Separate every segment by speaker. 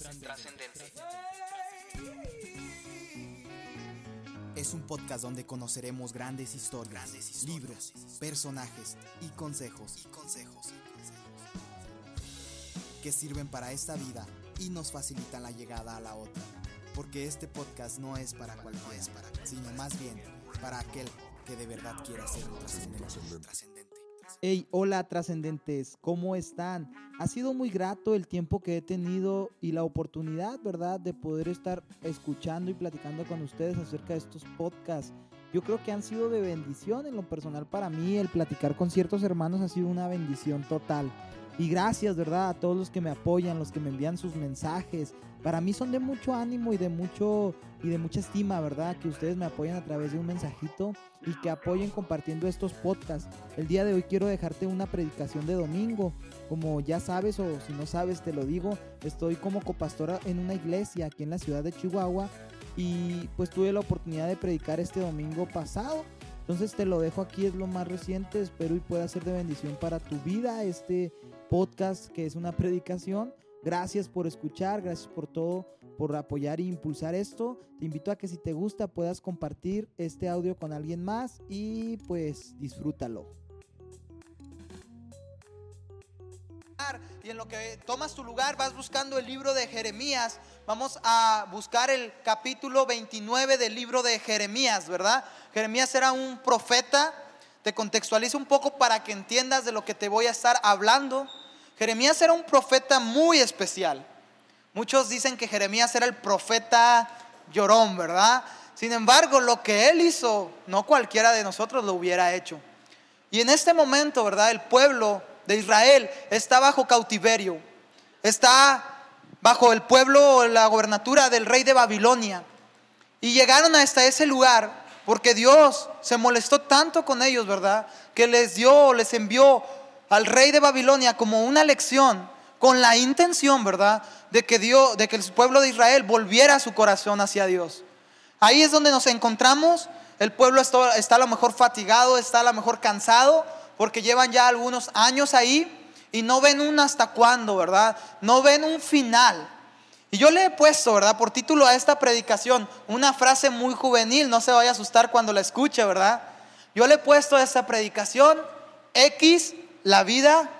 Speaker 1: Trascendente. Es un podcast donde conoceremos grandes historias, libros, personajes y consejos, que sirven para esta vida y nos facilitan la llegada a la otra. Porque este podcast no es para cualquiera, sino más bien para aquel que de verdad quiera ser trascendente.
Speaker 2: Hey, hola trascendentes, ¿cómo están? Ha sido muy grato el tiempo que he tenido y la oportunidad, ¿verdad?, de poder estar escuchando y platicando con ustedes acerca de estos podcasts. Yo creo que han sido de bendición en lo personal para mí. El platicar con ciertos hermanos ha sido una bendición total. Y gracias, ¿verdad? A todos los que me apoyan, los que me envían sus mensajes. Para mí son de mucho ánimo y de mucho y de mucha estima, ¿verdad? Que ustedes me apoyen a través de un mensajito y que apoyen compartiendo estos podcasts. El día de hoy quiero dejarte una predicación de domingo. Como ya sabes o si no sabes te lo digo, estoy como copastora en una iglesia aquí en la ciudad de Chihuahua y pues tuve la oportunidad de predicar este domingo pasado. Entonces te lo dejo aquí, es lo más reciente, espero y pueda ser de bendición para tu vida este podcast que es una predicación. Gracias por escuchar, gracias por todo, por apoyar e impulsar esto. Te invito a que si te gusta puedas compartir este audio con alguien más y pues disfrútalo.
Speaker 3: Y en lo que tomas tu lugar vas buscando el libro de Jeremías. Vamos a buscar el capítulo 29 del libro de Jeremías, ¿verdad? Jeremías era un profeta. Te contextualizo un poco para que entiendas de lo que te voy a estar hablando. Jeremías era un profeta muy especial. Muchos dicen que Jeremías era el profeta llorón, ¿verdad? Sin embargo, lo que él hizo, no cualquiera de nosotros lo hubiera hecho. Y en este momento, ¿verdad? El pueblo de Israel está bajo cautiverio. Está bajo el pueblo, la gobernatura del rey de Babilonia. Y llegaron hasta ese lugar porque Dios se molestó tanto con ellos, ¿verdad? Que les dio, les envió al rey de Babilonia como una lección con la intención, ¿verdad?, de que Dios, de que el pueblo de Israel volviera su corazón hacia Dios. Ahí es donde nos encontramos. El pueblo está, está a lo mejor fatigado, está a lo mejor cansado, porque llevan ya algunos años ahí y no ven un hasta cuándo, ¿verdad? No ven un final. Y yo le he puesto, ¿verdad? Por título a esta predicación, una frase muy juvenil, no se vaya a asustar cuando la escuche, ¿verdad? Yo le he puesto a esta predicación, X la vida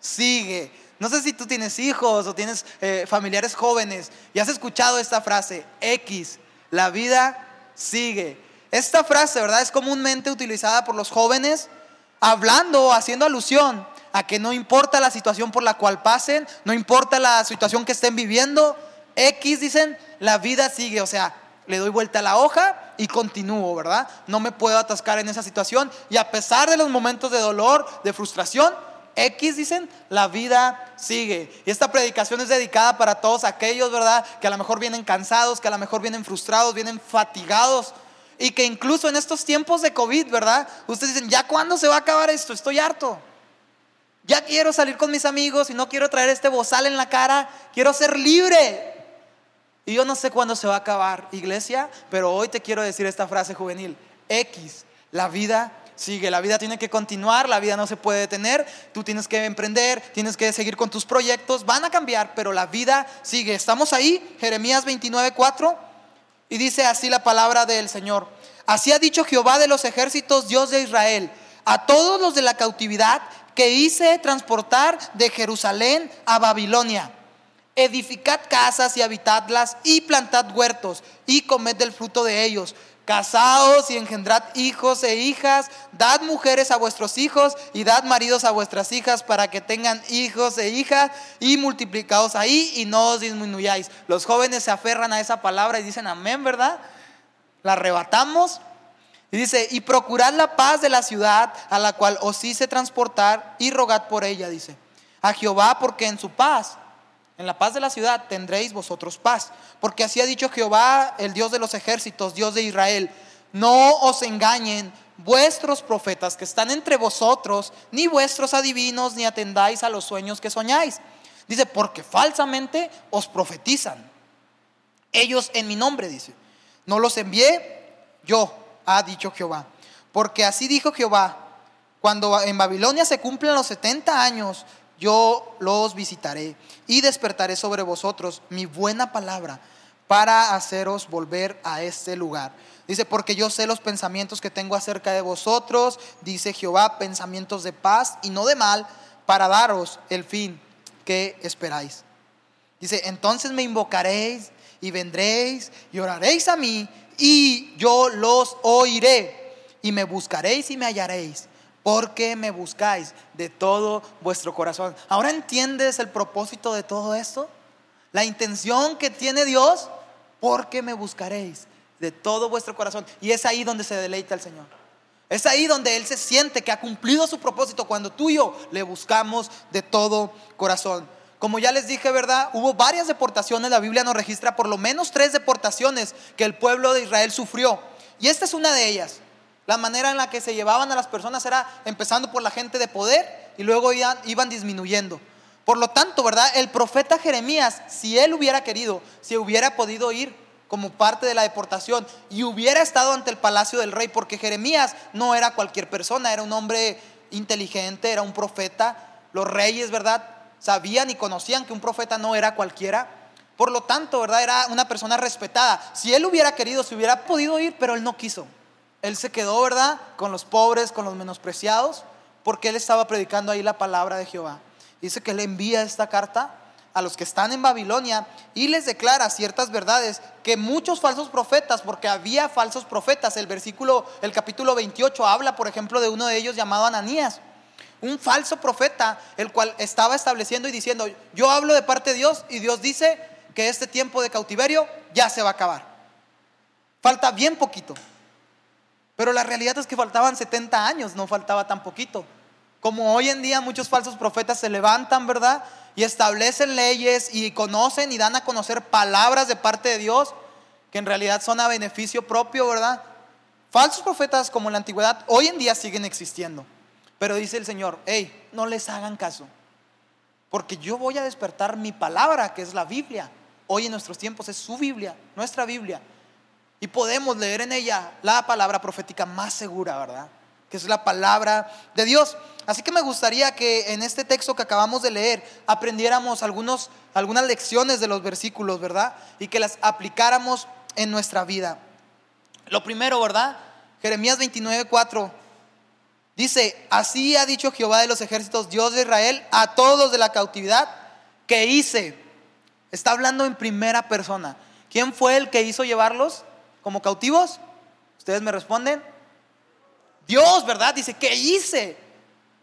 Speaker 3: sigue. No sé si tú tienes hijos o tienes eh, familiares jóvenes y has escuchado esta frase, X, la vida sigue. Esta frase, ¿verdad? Es comúnmente utilizada por los jóvenes hablando o haciendo alusión a que no importa la situación por la cual pasen, no importa la situación que estén viviendo, X dicen, la vida sigue, o sea, le doy vuelta a la hoja y continúo, ¿verdad? No me puedo atascar en esa situación y a pesar de los momentos de dolor, de frustración, X dicen, la vida sigue. Y esta predicación es dedicada para todos aquellos, ¿verdad? Que a lo mejor vienen cansados, que a lo mejor vienen frustrados, vienen fatigados. Y que incluso en estos tiempos de COVID, ¿verdad? Ustedes dicen, ¿ya cuándo se va a acabar esto? Estoy harto. Ya quiero salir con mis amigos y no quiero traer este bozal en la cara. Quiero ser libre. Y yo no sé cuándo se va a acabar, iglesia, pero hoy te quiero decir esta frase juvenil. X, la vida sigue, la vida tiene que continuar, la vida no se puede detener, tú tienes que emprender, tienes que seguir con tus proyectos, van a cambiar, pero la vida sigue. Estamos ahí, Jeremías 29, 4, y dice así la palabra del Señor. Así ha dicho Jehová de los ejércitos, Dios de Israel, a todos los de la cautividad que hice transportar de Jerusalén a Babilonia edificad casas y habitadlas y plantad huertos y comed del fruto de ellos. Casaos y engendrad hijos e hijas, dad mujeres a vuestros hijos y dad maridos a vuestras hijas para que tengan hijos e hijas y multiplicaos ahí y no os disminuyáis. Los jóvenes se aferran a esa palabra y dicen amén, ¿verdad? La arrebatamos. Y dice, y procurad la paz de la ciudad a la cual os hice transportar y rogad por ella, dice. A Jehová porque en su paz en la paz de la ciudad tendréis vosotros paz. Porque así ha dicho Jehová, el Dios de los ejércitos, Dios de Israel. No os engañen vuestros profetas que están entre vosotros, ni vuestros adivinos, ni atendáis a los sueños que soñáis. Dice, porque falsamente os profetizan. Ellos en mi nombre, dice. No los envié yo, ha dicho Jehová. Porque así dijo Jehová, cuando en Babilonia se cumplen los 70 años yo los visitaré y despertaré sobre vosotros mi buena palabra para haceros volver a este lugar. Dice, porque yo sé los pensamientos que tengo acerca de vosotros, dice Jehová, pensamientos de paz y no de mal, para daros el fin que esperáis. Dice, entonces me invocaréis y vendréis y oraréis a mí y yo los oiré y me buscaréis y me hallaréis porque me buscáis de todo vuestro corazón. ¿Ahora entiendes el propósito de todo esto? La intención que tiene Dios, porque me buscaréis de todo vuestro corazón. Y es ahí donde se deleita el Señor. Es ahí donde Él se siente que ha cumplido su propósito cuando tú y yo le buscamos de todo corazón. Como ya les dije, ¿verdad? Hubo varias deportaciones, la Biblia nos registra por lo menos tres deportaciones que el pueblo de Israel sufrió. Y esta es una de ellas. La manera en la que se llevaban a las personas era empezando por la gente de poder y luego iban, disminuyendo. Por lo tanto, ¿verdad? El profeta Jeremías, si él hubiera querido, si hubiera podido ir como parte de la deportación y hubiera estado ante el palacio del rey, porque Jeremías no era cualquier persona, era un hombre inteligente, era un profeta. Los reyes, ¿verdad? Sabían y conocían que un profeta no era cualquiera. Por lo tanto, ¿verdad? Era una persona respetada. Si él hubiera querido, si hubiera podido ir, pero él no quiso. Él se quedó, ¿verdad? Con los pobres, con los menospreciados, porque él estaba predicando ahí la palabra de Jehová. Dice que le envía esta carta a los que están en Babilonia y les declara ciertas verdades que muchos falsos profetas, porque había falsos profetas, el versículo, el capítulo 28 habla, por ejemplo, de uno de ellos llamado Ananías, un falso profeta, el cual estaba estableciendo y diciendo, yo hablo de parte de Dios y Dios dice que este tiempo de cautiverio ya se va a acabar. Falta bien poquito. Pero la realidad es que faltaban 70 años, no faltaba tan poquito. Como hoy en día muchos falsos profetas se levantan, ¿verdad? Y establecen leyes y conocen y dan a conocer palabras de parte de Dios que en realidad son a beneficio propio, ¿verdad? Falsos profetas como en la antigüedad hoy en día siguen existiendo. Pero dice el Señor, hey, no les hagan caso. Porque yo voy a despertar mi palabra, que es la Biblia. Hoy en nuestros tiempos es su Biblia, nuestra Biblia. Y podemos leer en ella la palabra profética más segura, ¿verdad? Que es la palabra de Dios. Así que me gustaría que en este texto que acabamos de leer aprendiéramos algunos, algunas lecciones de los versículos, ¿verdad? Y que las aplicáramos en nuestra vida. Lo primero, ¿verdad? Jeremías 29, 4. Dice, así ha dicho Jehová de los ejércitos, Dios de Israel, a todos de la cautividad que hice. Está hablando en primera persona. ¿Quién fue el que hizo llevarlos? Como cautivos? Ustedes me responden. Dios, ¿verdad? Dice, ¿qué hice?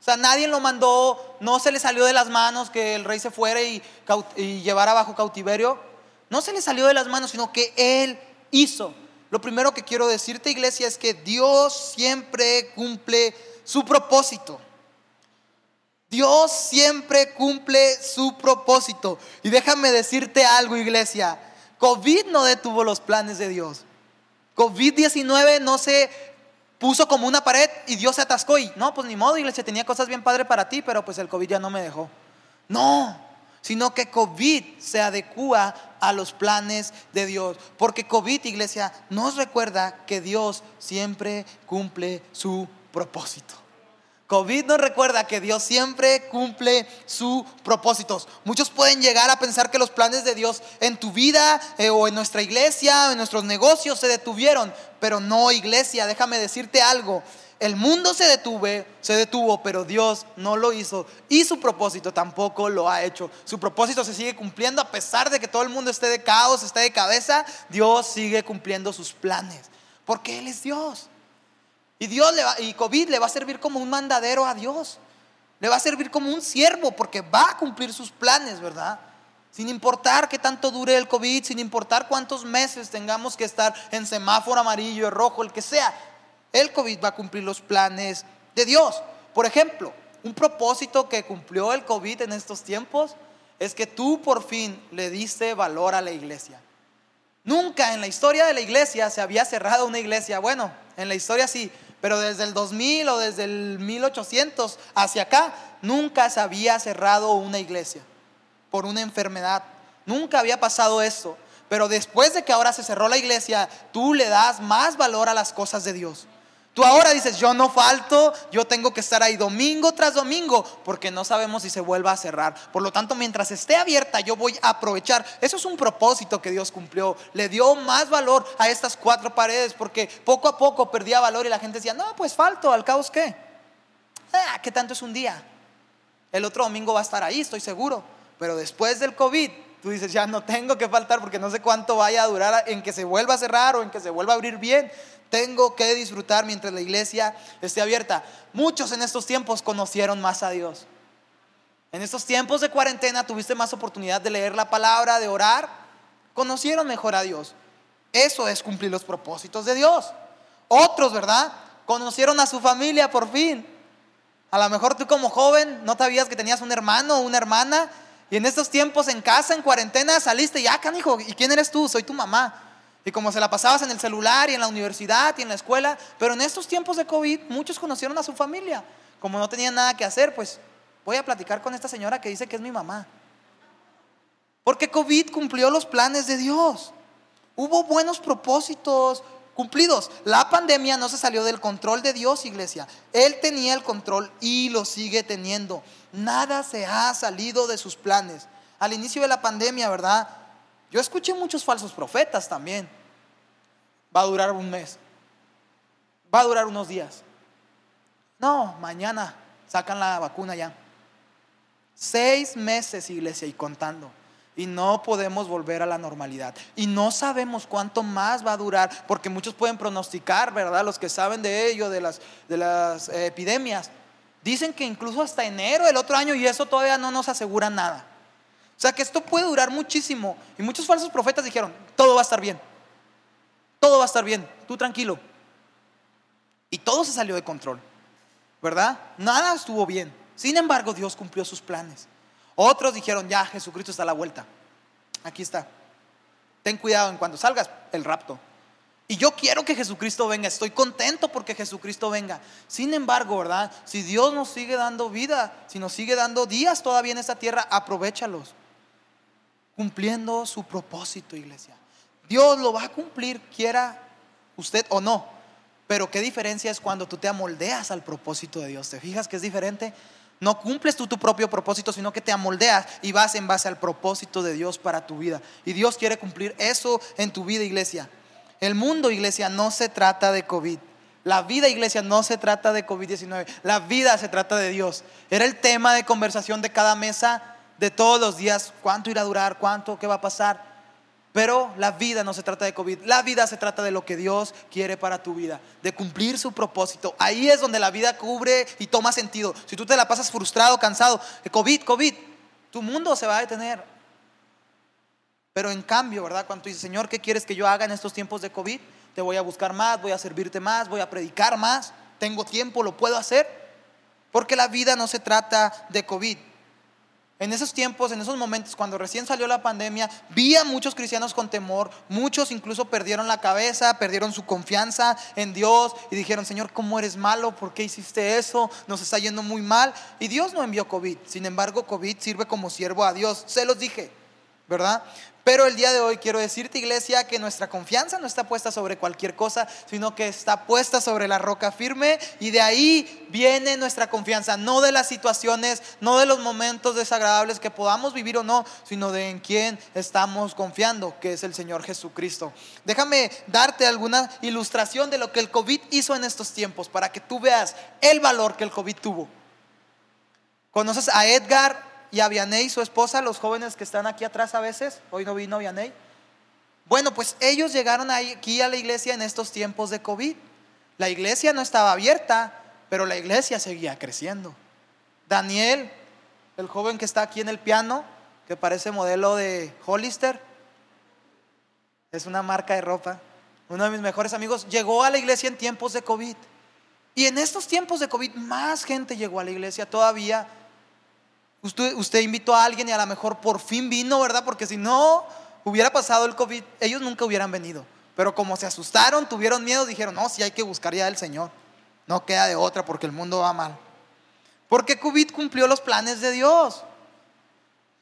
Speaker 3: O sea, nadie lo mandó, no se le salió de las manos que el rey se fuera y, y llevara bajo cautiverio. No se le salió de las manos, sino que Él hizo. Lo primero que quiero decirte, iglesia, es que Dios siempre cumple su propósito. Dios siempre cumple su propósito. Y déjame decirte algo, iglesia. COVID no detuvo los planes de Dios. COVID-19 no se puso como una pared y Dios se atascó y no, pues ni modo, iglesia, tenía cosas bien padre para ti, pero pues el COVID ya no me dejó. No, sino que COVID se adecua a los planes de Dios. Porque COVID, iglesia, nos recuerda que Dios siempre cumple su propósito. COVID nos recuerda que Dios siempre cumple sus propósitos. Muchos pueden llegar a pensar que los planes de Dios en tu vida eh, o en nuestra iglesia o en nuestros negocios se detuvieron, pero no, iglesia, déjame decirte algo. El mundo se detuvo, se detuvo, pero Dios no lo hizo y su propósito tampoco lo ha hecho. Su propósito se sigue cumpliendo a pesar de que todo el mundo esté de caos, esté de cabeza, Dios sigue cumpliendo sus planes, porque Él es Dios. Y Dios y COVID le va a servir como un mandadero a Dios. Le va a servir como un siervo porque va a cumplir sus planes, ¿verdad? Sin importar qué tanto dure el COVID, sin importar cuántos meses tengamos que estar en semáforo amarillo, rojo, el que sea, el COVID va a cumplir los planes de Dios. Por ejemplo, un propósito que cumplió el COVID en estos tiempos es que tú por fin le diste valor a la iglesia. Nunca en la historia de la iglesia se había cerrado una iglesia. Bueno, en la historia sí, pero desde el 2000 o desde el 1800 hacia acá, nunca se había cerrado una iglesia por una enfermedad. Nunca había pasado eso. Pero después de que ahora se cerró la iglesia, tú le das más valor a las cosas de Dios. Tú ahora dices, yo no falto, yo tengo que estar ahí domingo tras domingo, porque no sabemos si se vuelva a cerrar. Por lo tanto, mientras esté abierta, yo voy a aprovechar. Eso es un propósito que Dios cumplió. Le dio más valor a estas cuatro paredes, porque poco a poco perdía valor y la gente decía, no, pues falto, al caos qué. Ah, ¿qué tanto es un día? El otro domingo va a estar ahí, estoy seguro. Pero después del COVID, tú dices, ya no tengo que faltar porque no sé cuánto vaya a durar en que se vuelva a cerrar o en que se vuelva a abrir bien. Tengo que disfrutar mientras la iglesia esté abierta. Muchos en estos tiempos conocieron más a Dios. En estos tiempos de cuarentena tuviste más oportunidad de leer la palabra, de orar. Conocieron mejor a Dios. Eso es cumplir los propósitos de Dios. Otros, ¿verdad? Conocieron a su familia por fin. A lo mejor tú como joven no sabías que tenías un hermano o una hermana y en estos tiempos en casa, en cuarentena, saliste y ah, canijo, ¿y quién eres tú? Soy tu mamá. Y como se la pasabas en el celular y en la universidad y en la escuela, pero en estos tiempos de COVID muchos conocieron a su familia. Como no tenían nada que hacer, pues voy a platicar con esta señora que dice que es mi mamá. Porque COVID cumplió los planes de Dios. Hubo buenos propósitos cumplidos. La pandemia no se salió del control de Dios, iglesia. Él tenía el control y lo sigue teniendo. Nada se ha salido de sus planes. Al inicio de la pandemia, ¿verdad? Yo escuché muchos falsos profetas también. Va a durar un mes. Va a durar unos días. No, mañana sacan la vacuna ya. Seis meses, iglesia, y contando. Y no podemos volver a la normalidad. Y no sabemos cuánto más va a durar, porque muchos pueden pronosticar, ¿verdad? Los que saben de ello, de las, de las eh, epidemias. Dicen que incluso hasta enero del otro año y eso todavía no nos asegura nada. O sea que esto puede durar muchísimo. Y muchos falsos profetas dijeron, todo va a estar bien. Todo va a estar bien. Tú tranquilo. Y todo se salió de control. ¿Verdad? Nada estuvo bien. Sin embargo, Dios cumplió sus planes. Otros dijeron, ya, Jesucristo está a la vuelta. Aquí está. Ten cuidado en cuanto salgas, el rapto. Y yo quiero que Jesucristo venga, estoy contento porque Jesucristo venga. Sin embargo, ¿verdad? Si Dios nos sigue dando vida, si nos sigue dando días todavía en esta tierra, aprovechalos cumpliendo su propósito, iglesia. Dios lo va a cumplir, quiera usted o no. Pero qué diferencia es cuando tú te amoldeas al propósito de Dios. ¿Te fijas que es diferente? No cumples tú tu propio propósito, sino que te amoldeas y vas en base al propósito de Dios para tu vida. Y Dios quiere cumplir eso en tu vida, iglesia. El mundo, iglesia, no se trata de COVID. La vida, iglesia, no se trata de COVID-19. La vida se trata de Dios. Era el tema de conversación de cada mesa de todos los días, cuánto irá a durar, cuánto, qué va a pasar. Pero la vida no se trata de COVID, la vida se trata de lo que Dios quiere para tu vida, de cumplir su propósito. Ahí es donde la vida cubre y toma sentido. Si tú te la pasas frustrado, cansado, COVID, COVID, tu mundo se va a detener. Pero en cambio, ¿verdad? Cuando tú dices, Señor, ¿qué quieres que yo haga en estos tiempos de COVID? Te voy a buscar más, voy a servirte más, voy a predicar más, tengo tiempo, lo puedo hacer. Porque la vida no se trata de COVID, en esos tiempos, en esos momentos, cuando recién salió la pandemia, vi a muchos cristianos con temor, muchos incluso perdieron la cabeza, perdieron su confianza en Dios y dijeron, Señor, ¿cómo eres malo? ¿Por qué hiciste eso? Nos está yendo muy mal. Y Dios no envió COVID, sin embargo, COVID sirve como siervo a Dios, se los dije, ¿verdad? Pero el día de hoy quiero decirte, iglesia, que nuestra confianza no está puesta sobre cualquier cosa, sino que está puesta sobre la roca firme y de ahí viene nuestra confianza, no de las situaciones, no de los momentos desagradables que podamos vivir o no, sino de en quién estamos confiando, que es el Señor Jesucristo. Déjame darte alguna ilustración de lo que el COVID hizo en estos tiempos para que tú veas el valor que el COVID tuvo. ¿Conoces a Edgar y a Vianey, su esposa, los jóvenes que están aquí atrás a veces, hoy no vino Vianey. Bueno, pues ellos llegaron aquí a la iglesia en estos tiempos de COVID. La iglesia no estaba abierta, pero la iglesia seguía creciendo. Daniel, el joven que está aquí en el piano, que parece modelo de Hollister, es una marca de ropa, uno de mis mejores amigos, llegó a la iglesia en tiempos de COVID. Y en estos tiempos de COVID más gente llegó a la iglesia todavía Usted, invitó a alguien y a lo mejor por fin vino, ¿verdad? Porque si no hubiera pasado el COVID, ellos nunca hubieran venido. Pero como se asustaron, tuvieron miedo, dijeron, no, si hay que buscar ya al Señor. No queda de otra porque el mundo va mal. Porque COVID cumplió los planes de Dios.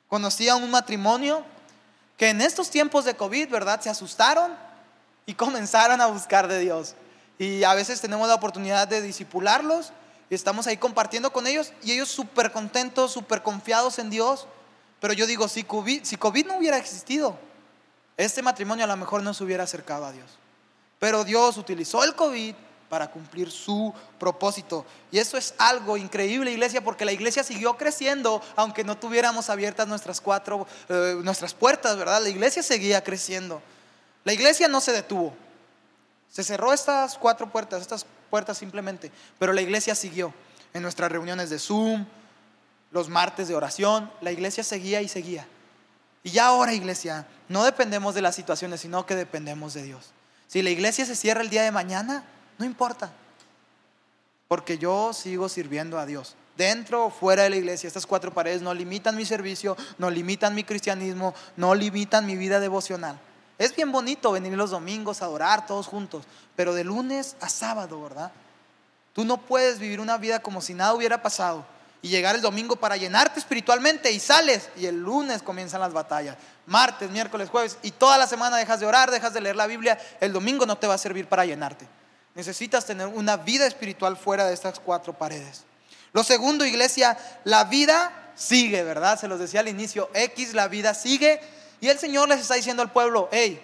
Speaker 3: Conocí un matrimonio que en estos tiempos de COVID, ¿verdad? Se asustaron y comenzaron a buscar de Dios. y a veces tenemos la oportunidad de disipularlos estamos ahí compartiendo con ellos y ellos súper contentos, súper confiados en Dios. Pero yo digo, si COVID, si COVID no hubiera existido, este matrimonio a lo mejor no se hubiera acercado a Dios. Pero Dios utilizó el COVID para cumplir su propósito. Y eso es algo increíble, iglesia, porque la iglesia siguió creciendo, aunque no tuviéramos abiertas nuestras cuatro, eh, nuestras puertas, ¿verdad? La iglesia seguía creciendo. La iglesia no se detuvo. Se cerró estas cuatro puertas, estas puertas simplemente, pero la iglesia siguió. En nuestras reuniones de Zoom, los martes de oración, la iglesia seguía y seguía. Y ya ahora, iglesia, no dependemos de las situaciones, sino que dependemos de Dios. Si la iglesia se cierra el día de mañana, no importa, porque yo sigo sirviendo a Dios. Dentro o fuera de la iglesia, estas cuatro paredes no limitan mi servicio, no limitan mi cristianismo, no limitan mi vida devocional. Es bien bonito venir los domingos a adorar todos juntos, pero de lunes a sábado, ¿verdad? Tú no puedes vivir una vida como si nada hubiera pasado y llegar el domingo para llenarte espiritualmente y sales y el lunes comienzan las batallas. Martes, miércoles, jueves y toda la semana dejas de orar, dejas de leer la Biblia, el domingo no te va a servir para llenarte. Necesitas tener una vida espiritual fuera de estas cuatro paredes. Lo segundo, iglesia, la vida sigue, ¿verdad? Se los decía al inicio, X, la vida sigue. Y el Señor les está diciendo al pueblo, hey,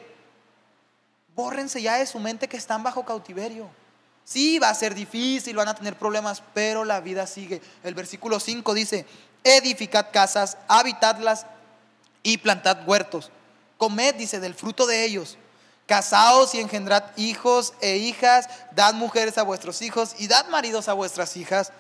Speaker 3: bórrense ya de su mente que están bajo cautiverio. Sí, va a ser difícil, van a tener problemas, pero la vida sigue. El versículo 5 dice, edificad casas, habitadlas y plantad huertos. Comed, dice, del fruto de ellos. Casaos y engendrad hijos e hijas, dad mujeres a vuestros hijos y dad maridos a vuestras hijas,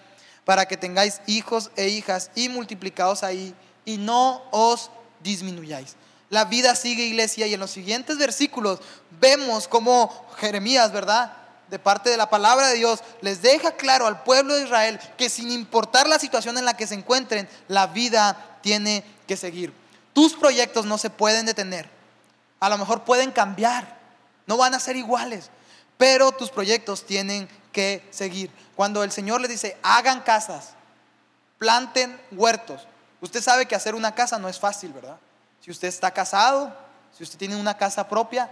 Speaker 3: para que tengáis hijos e hijas y multiplicaos ahí y no os disminuyáis. La vida sigue iglesia y en los siguientes versículos vemos como Jeremías, ¿verdad? de parte de la palabra de Dios les deja claro al pueblo de Israel que sin importar la situación en la que se encuentren, la vida tiene que seguir. Tus proyectos no se pueden detener. A lo mejor pueden cambiar, no van a ser iguales, pero tus proyectos tienen que seguir. Cuando el Señor les dice, hagan casas, planten huertos. Usted sabe que hacer una casa no es fácil, ¿verdad? Si usted está casado, si usted tiene una casa propia,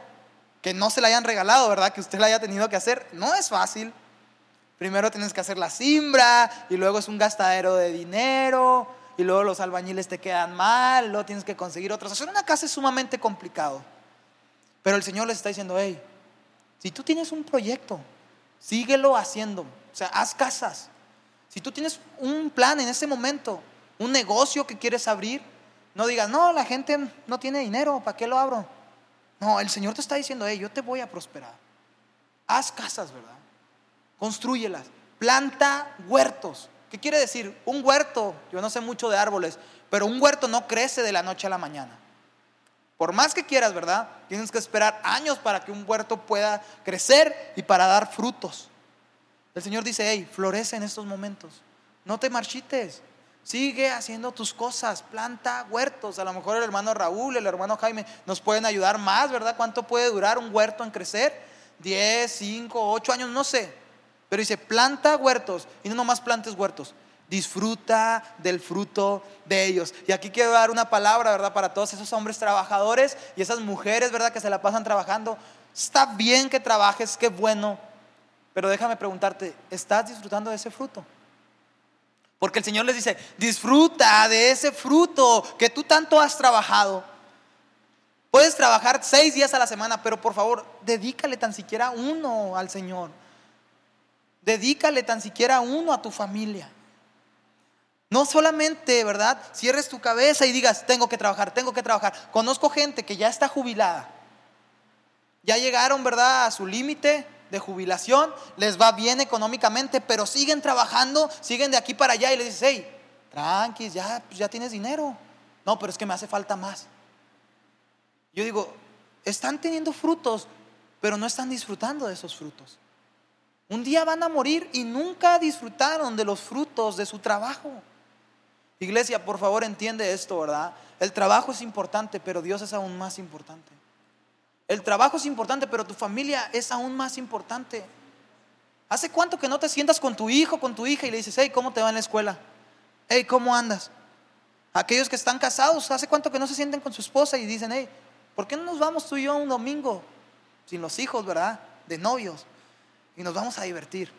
Speaker 3: que no se la hayan regalado, ¿verdad? Que usted la haya tenido que hacer. No es fácil. Primero tienes que hacer la simbra y luego es un gastadero de dinero y luego los albañiles te quedan mal, luego tienes que conseguir otros. Hacer una casa es sumamente complicado. Pero el Señor les está diciendo, hey, si tú tienes un proyecto, síguelo haciendo. O sea, haz casas. Si tú tienes un plan en ese momento, un negocio que quieres abrir, no digas, no, la gente no tiene dinero, ¿para qué lo abro? No, el Señor te está diciendo, hey, yo te voy a prosperar. Haz casas, ¿verdad? Construyelas. Planta huertos. ¿Qué quiere decir? Un huerto, yo no sé mucho de árboles, pero un huerto no crece de la noche a la mañana. Por más que quieras, ¿verdad? Tienes que esperar años para que un huerto pueda crecer y para dar frutos. El Señor dice, hey, florece en estos momentos. No te marchites. Sigue haciendo tus cosas, planta huertos. A lo mejor el hermano Raúl, el hermano Jaime nos pueden ayudar más, ¿verdad? ¿Cuánto puede durar un huerto en crecer? 10, 5, 8 años, no sé. Pero dice, planta huertos y no nomás plantes huertos. Disfruta del fruto de ellos. Y aquí quiero dar una palabra, ¿verdad? Para todos esos hombres trabajadores y esas mujeres, ¿verdad? Que se la pasan trabajando. Está bien que trabajes, qué bueno. Pero déjame preguntarte, ¿estás disfrutando de ese fruto? Porque el Señor les dice, disfruta de ese fruto que tú tanto has trabajado. Puedes trabajar seis días a la semana, pero por favor, dedícale tan siquiera uno al Señor. Dedícale tan siquiera uno a tu familia. No solamente, ¿verdad? Cierres tu cabeza y digas, tengo que trabajar, tengo que trabajar. Conozco gente que ya está jubilada. Ya llegaron, ¿verdad? A su límite de jubilación, les va bien económicamente, pero siguen trabajando, siguen de aquí para allá y les dices, hey, ya, pues ya tienes dinero. No, pero es que me hace falta más. Yo digo, están teniendo frutos, pero no están disfrutando de esos frutos. Un día van a morir y nunca disfrutaron de los frutos de su trabajo. Iglesia, por favor entiende esto, ¿verdad? El trabajo es importante, pero Dios es aún más importante. El trabajo es importante, pero tu familia es aún más importante. ¿Hace cuánto que no te sientas con tu hijo, con tu hija y le dices, hey, ¿cómo te va en la escuela? Hey, ¿cómo andas? Aquellos que están casados, ¿hace cuánto que no se sienten con su esposa y dicen, hey, ¿por qué no nos vamos tú y yo un domingo? Sin los hijos, ¿verdad? De novios. y nos vamos a divertir,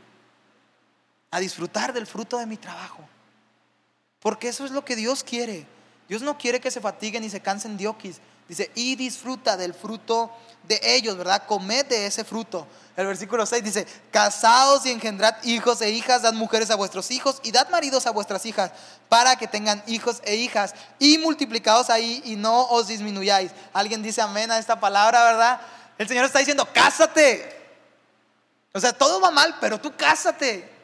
Speaker 3: a disfrutar del fruto de mi trabajo. Porque eso es lo que Dios quiere. Dios no quiere que se fatiguen y se cansen diokis. Dice, y disfruta del fruto de ellos, ¿verdad? Comed de ese fruto. El versículo 6 dice, casaos y engendrad hijos e hijas, dad mujeres a vuestros hijos y dad maridos a vuestras hijas, para que tengan hijos e hijas, y multiplicaos ahí y no os disminuyáis. Alguien dice amén a esta palabra, ¿verdad? El Señor está diciendo, cásate. O sea, todo va mal, pero tú cásate.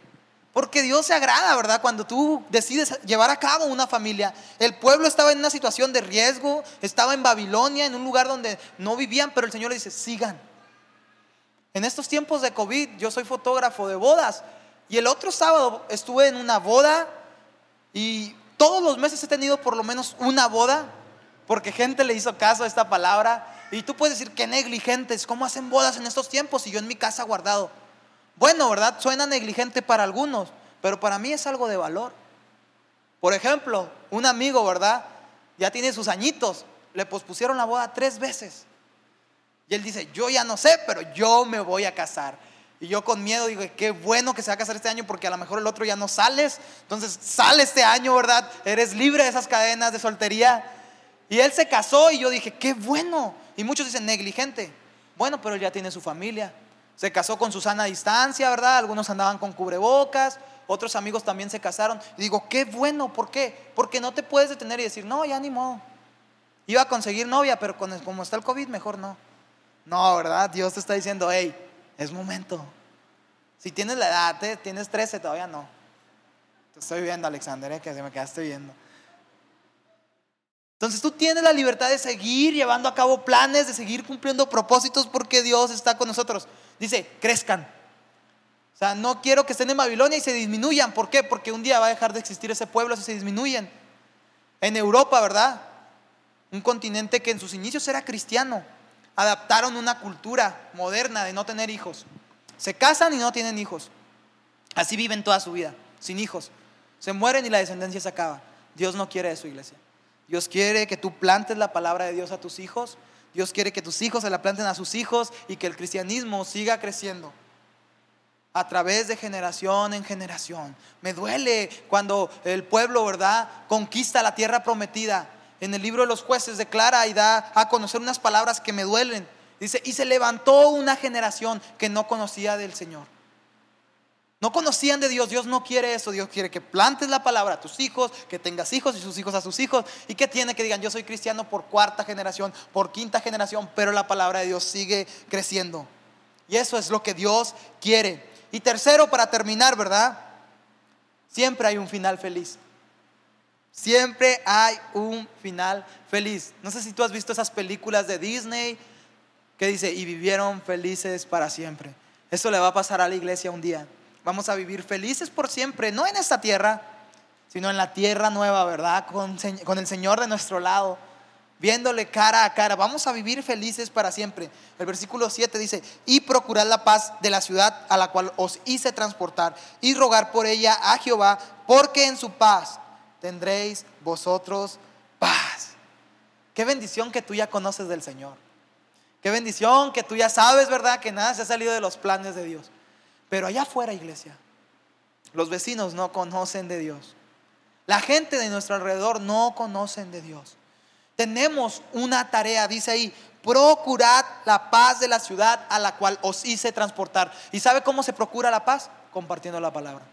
Speaker 3: Porque Dios se agrada, ¿verdad? Cuando tú decides llevar a cabo una familia. El pueblo estaba en una situación de riesgo, estaba en Babilonia, en un lugar donde no vivían, pero el Señor le dice, sigan. En estos tiempos de COVID, yo soy fotógrafo de bodas. Y el otro sábado estuve en una boda y todos los meses he tenido por lo menos una boda, porque gente le hizo caso a esta palabra. Y tú puedes decir, qué negligentes, ¿cómo hacen bodas en estos tiempos? Y yo en mi casa guardado. Bueno, ¿verdad? Suena negligente para algunos, pero para mí es algo de valor. Por ejemplo, un amigo, ¿verdad? Ya tiene sus añitos, le pospusieron la boda tres veces. Y él dice, yo ya no sé, pero yo me voy a casar. Y yo con miedo digo, qué bueno que se va a casar este año porque a lo mejor el otro ya no sales. Entonces sale este año, ¿verdad? Eres libre de esas cadenas de soltería. Y él se casó y yo dije, qué bueno. Y muchos dicen, negligente. Bueno, pero él ya tiene su familia. Se casó con Susana a distancia, ¿verdad? Algunos andaban con cubrebocas, otros amigos también se casaron. Y digo, qué bueno, ¿por qué? Porque no te puedes detener y decir, no, ya ni modo. Iba a conseguir novia, pero como está el COVID, mejor no. No, ¿verdad? Dios te está diciendo, hey, es momento. Si tienes la edad, ¿eh? tienes 13, todavía no. Te estoy viendo, Alexander, ¿eh? que se me quedaste viendo. Entonces tú tienes la libertad de seguir llevando a cabo planes, de seguir cumpliendo propósitos porque Dios está con nosotros. Dice, crezcan. O sea, no quiero que estén en Babilonia y se disminuyan. ¿Por qué? Porque un día va a dejar de existir ese pueblo si se disminuyen. En Europa, ¿verdad? Un continente que en sus inicios era cristiano. Adaptaron una cultura moderna de no tener hijos. Se casan y no tienen hijos. Así viven toda su vida, sin hijos. Se mueren y la descendencia se acaba. Dios no quiere eso, iglesia. Dios quiere que tú plantes la palabra de Dios a tus hijos. Dios quiere que tus hijos se la planten a sus hijos y que el cristianismo siga creciendo a través de generación en generación. Me duele cuando el pueblo, ¿verdad?, conquista la tierra prometida. En el libro de los jueces declara y da a conocer unas palabras que me duelen. Dice, y se levantó una generación que no conocía del Señor. No conocían de Dios, Dios no quiere eso, Dios quiere que plantes la palabra a tus hijos, que tengas hijos y sus hijos a sus hijos, y que tiene que digan, yo soy cristiano por cuarta generación, por quinta generación, pero la palabra de Dios sigue creciendo. Y eso es lo que Dios quiere. Y tercero, para terminar, ¿verdad? Siempre hay un final feliz. Siempre hay un final feliz. No sé si tú has visto esas películas de Disney que dice, y vivieron felices para siempre. Eso le va a pasar a la iglesia un día vamos a vivir felices por siempre, no en esta tierra, sino en la tierra nueva, ¿verdad? Con, el Señor de nuestro lado, viéndole cara a cara. Vamos a vivir felices para siempre. El versículo 7 dice, y procurad la paz de la ciudad a la cual os hice transportar, y rogar por ella a Jehová, porque en su paz tendréis vosotros paz. Qué bendición que tú ya conoces del Señor. Qué bendición que tú ya sabes, ¿verdad? Que nada se ha salido de los planes de Dios. Pero allá afuera, iglesia, los vecinos no conocen de Dios. La gente de nuestro alrededor no conocen de Dios. Tenemos una tarea, dice ahí, procurad la paz de la ciudad a la cual os hice transportar. ¿Y sabe cómo se procura la paz? Compartiendo la palabra.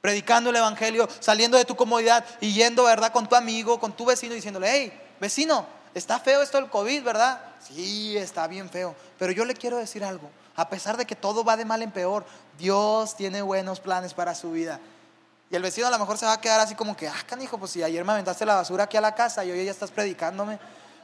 Speaker 3: Predicando el Evangelio, saliendo de tu comodidad y yendo, ¿verdad? Con tu amigo, con tu vecino, diciéndole, hey, vecino, está feo esto del COVID, ¿verdad? Sí, está bien feo. Pero yo le quiero decir algo a pesar de que todo va de mal en peor, Dios tiene buenos planes para su vida. Y el vecino a lo mejor se va a quedar así como que, ah, canijo, pues si ayer me aventaste la basura aquí a la casa y hoy ya estás predicándome.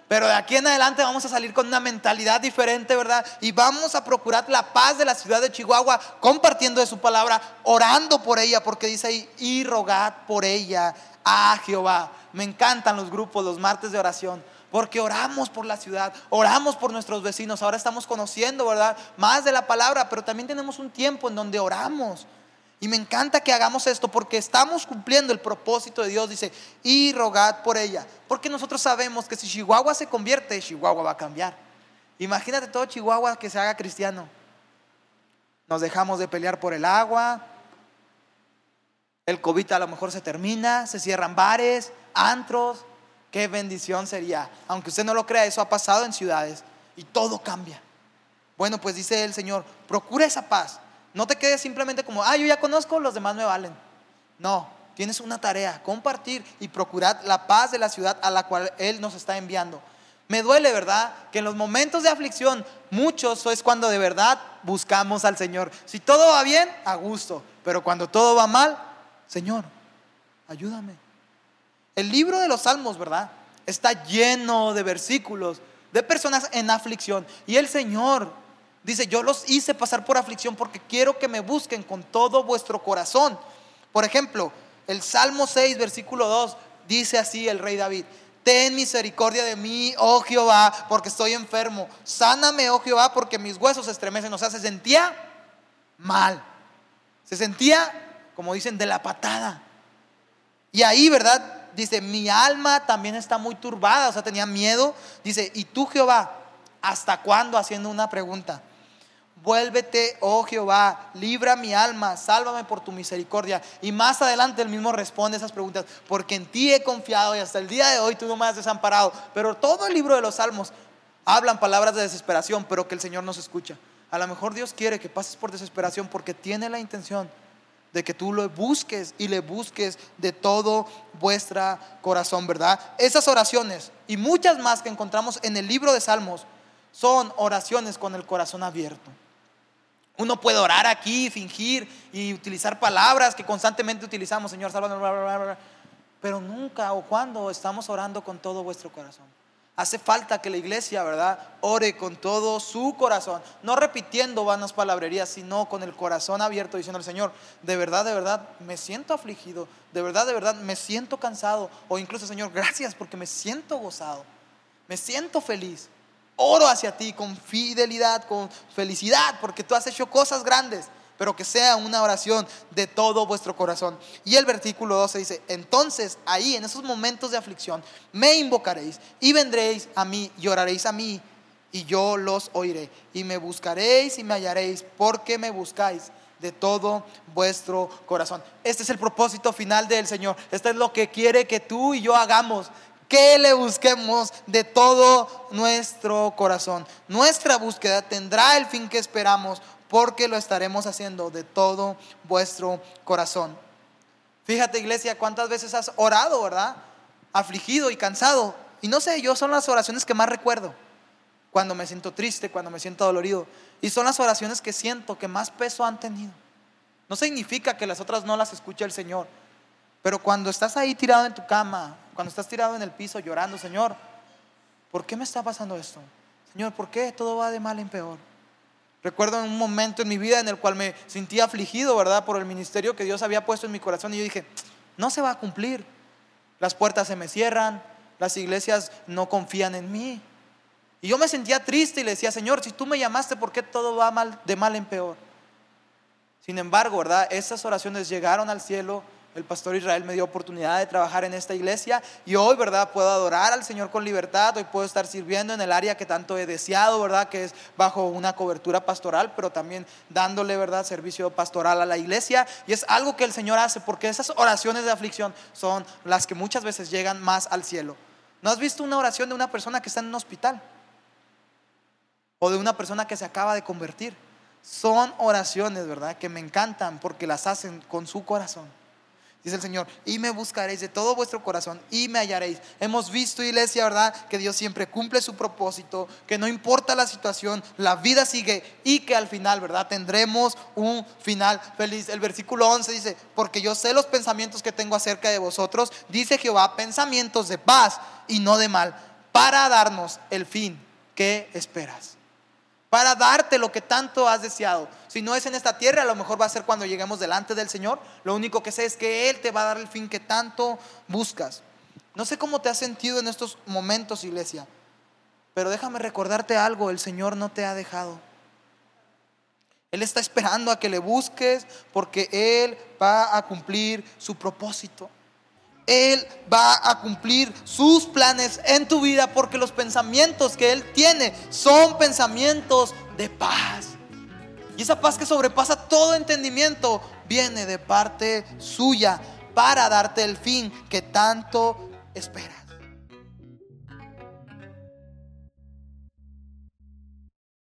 Speaker 3: Pero de aquí en adelante vamos a salir con una mentalidad diferente, ¿verdad? Y vamos a procurar la paz de la ciudad de Chihuahua, compartiendo de su palabra, orando por ella, porque dice ahí, y rogad por ella a Jehová. Me encantan los grupos, los martes de oración porque oramos por la ciudad, oramos por nuestros vecinos, ahora estamos conociendo, ¿verdad? Más de la palabra, pero también tenemos un tiempo en donde oramos. Y me encanta que hagamos esto porque estamos cumpliendo el propósito de Dios, dice, y rogad por ella. Porque nosotros sabemos que si Chihuahua se convierte, Chihuahua va a cambiar. Imagínate todo Chihuahua que se haga cristiano. Nos dejamos de pelear por el agua. El COVID a lo mejor se termina, se cierran bares, antros. Qué bendición sería. Aunque usted no lo crea, eso ha pasado en ciudades y todo cambia. Bueno, pues dice el Señor, procura esa paz. No te quedes simplemente como, ah, yo ya conozco, los demás me valen. No, tienes una tarea, compartir y procurar la paz de la ciudad a la cual Él nos está enviando. Me duele, ¿verdad? Que en los momentos de aflicción, muchos es cuando de verdad buscamos al Señor. Si todo va bien, a gusto. Pero cuando todo va mal, Señor, ayúdame. El libro de los Salmos, ¿verdad? Está lleno de versículos de personas en aflicción. Y el Señor dice, yo los hice pasar por aflicción porque quiero que me busquen con todo vuestro corazón. Por ejemplo, el Salmo 6, versículo 2, dice así el rey David, ten misericordia de mí, oh Jehová, porque estoy enfermo. Sáname, oh Jehová, porque mis huesos se estremecen. O sea, se sentía mal. Se sentía, como dicen, de la patada. Y ahí, ¿verdad? Dice, mi alma también está muy turbada, o sea, tenía miedo. Dice, ¿y tú Jehová? ¿Hasta cuándo? Haciendo una pregunta. Vuélvete, oh Jehová, libra mi alma, sálvame por tu misericordia. Y más adelante él mismo responde esas preguntas, porque en ti he confiado y hasta el día de hoy tú no me has desamparado. Pero todo el libro de los salmos hablan palabras de desesperación, pero que el Señor nos escucha. A lo mejor Dios quiere que pases por desesperación porque tiene la intención de que tú lo busques y le busques de todo vuestra corazón, ¿verdad? Esas oraciones y muchas más que encontramos en el libro de Salmos son oraciones con el corazón abierto. Uno puede orar aquí, fingir y utilizar palabras que constantemente utilizamos, Señor, salva, pero nunca o cuando estamos orando con todo vuestro corazón. Hace falta que la iglesia, ¿verdad?, ore con todo su corazón, no repitiendo vanas palabrerías, sino con el corazón abierto, diciendo al Señor, de verdad, de verdad, me siento afligido, de verdad, de verdad, me siento cansado, o incluso, Señor, gracias porque me siento gozado, me siento feliz. Oro hacia ti con fidelidad, con felicidad, porque tú has hecho cosas grandes pero que sea una oración de todo vuestro corazón. Y el versículo 12 dice, entonces ahí en esos momentos de aflicción me invocaréis y vendréis a mí y oraréis a mí y yo los oiré y me buscaréis y me hallaréis porque me buscáis de todo vuestro corazón. Este es el propósito final del Señor. Este es lo que quiere que tú y yo hagamos. Que le busquemos de todo nuestro corazón. Nuestra búsqueda tendrá el fin que esperamos porque lo estaremos haciendo de todo vuestro corazón. Fíjate iglesia, cuántas veces has orado, ¿verdad? Afligido y cansado. Y no sé, yo son las oraciones que más recuerdo. Cuando me siento triste, cuando me siento dolorido. Y son las oraciones que siento que más peso han tenido. No significa que las otras no las escuche el Señor. Pero cuando estás ahí tirado en tu cama, cuando estás tirado en el piso llorando, Señor, ¿por qué me está pasando esto? Señor, ¿por qué todo va de mal en peor? Recuerdo un momento en mi vida en el cual me sentí afligido, ¿verdad? Por el ministerio que Dios había puesto en mi corazón y yo dije, no se va a cumplir. Las puertas se me cierran, las iglesias no confían en mí. Y yo me sentía triste y le decía, Señor, si tú me llamaste, ¿por qué todo va mal, de mal en peor? Sin embargo, ¿verdad? Esas oraciones llegaron al cielo el pastor Israel me dio oportunidad de trabajar en esta iglesia y hoy, ¿verdad? Puedo adorar al Señor con libertad, hoy puedo estar sirviendo en el área que tanto he deseado, ¿verdad? Que es bajo una cobertura pastoral, pero también dándole, ¿verdad? Servicio pastoral a la iglesia y es algo que el Señor hace porque esas oraciones de aflicción son las que muchas veces llegan más al cielo. ¿No has visto una oración de una persona que está en un hospital? O de una persona que se acaba de convertir. Son oraciones, ¿verdad? Que me encantan porque las hacen con su corazón dice el Señor, y me buscaréis de todo vuestro corazón y me hallaréis. Hemos visto, iglesia, ¿verdad? Que Dios siempre cumple su propósito, que no importa la situación, la vida sigue y que al final, ¿verdad? Tendremos un final feliz. El versículo 11 dice, porque yo sé los pensamientos que tengo acerca de vosotros, dice Jehová, pensamientos de paz y no de mal, para darnos el fin que esperas para darte lo que tanto has deseado. Si no es en esta tierra, a lo mejor va a ser cuando lleguemos delante del Señor. Lo único que sé es que Él te va a dar el fin que tanto buscas. No sé cómo te has sentido en estos momentos, iglesia, pero déjame recordarte algo, el Señor no te ha dejado. Él está esperando a que le busques porque Él va a cumplir su propósito. Él va a cumplir sus planes en tu vida porque los pensamientos que Él tiene son pensamientos de paz. Y esa paz que sobrepasa todo entendimiento viene de parte suya para darte el fin que tanto esperas.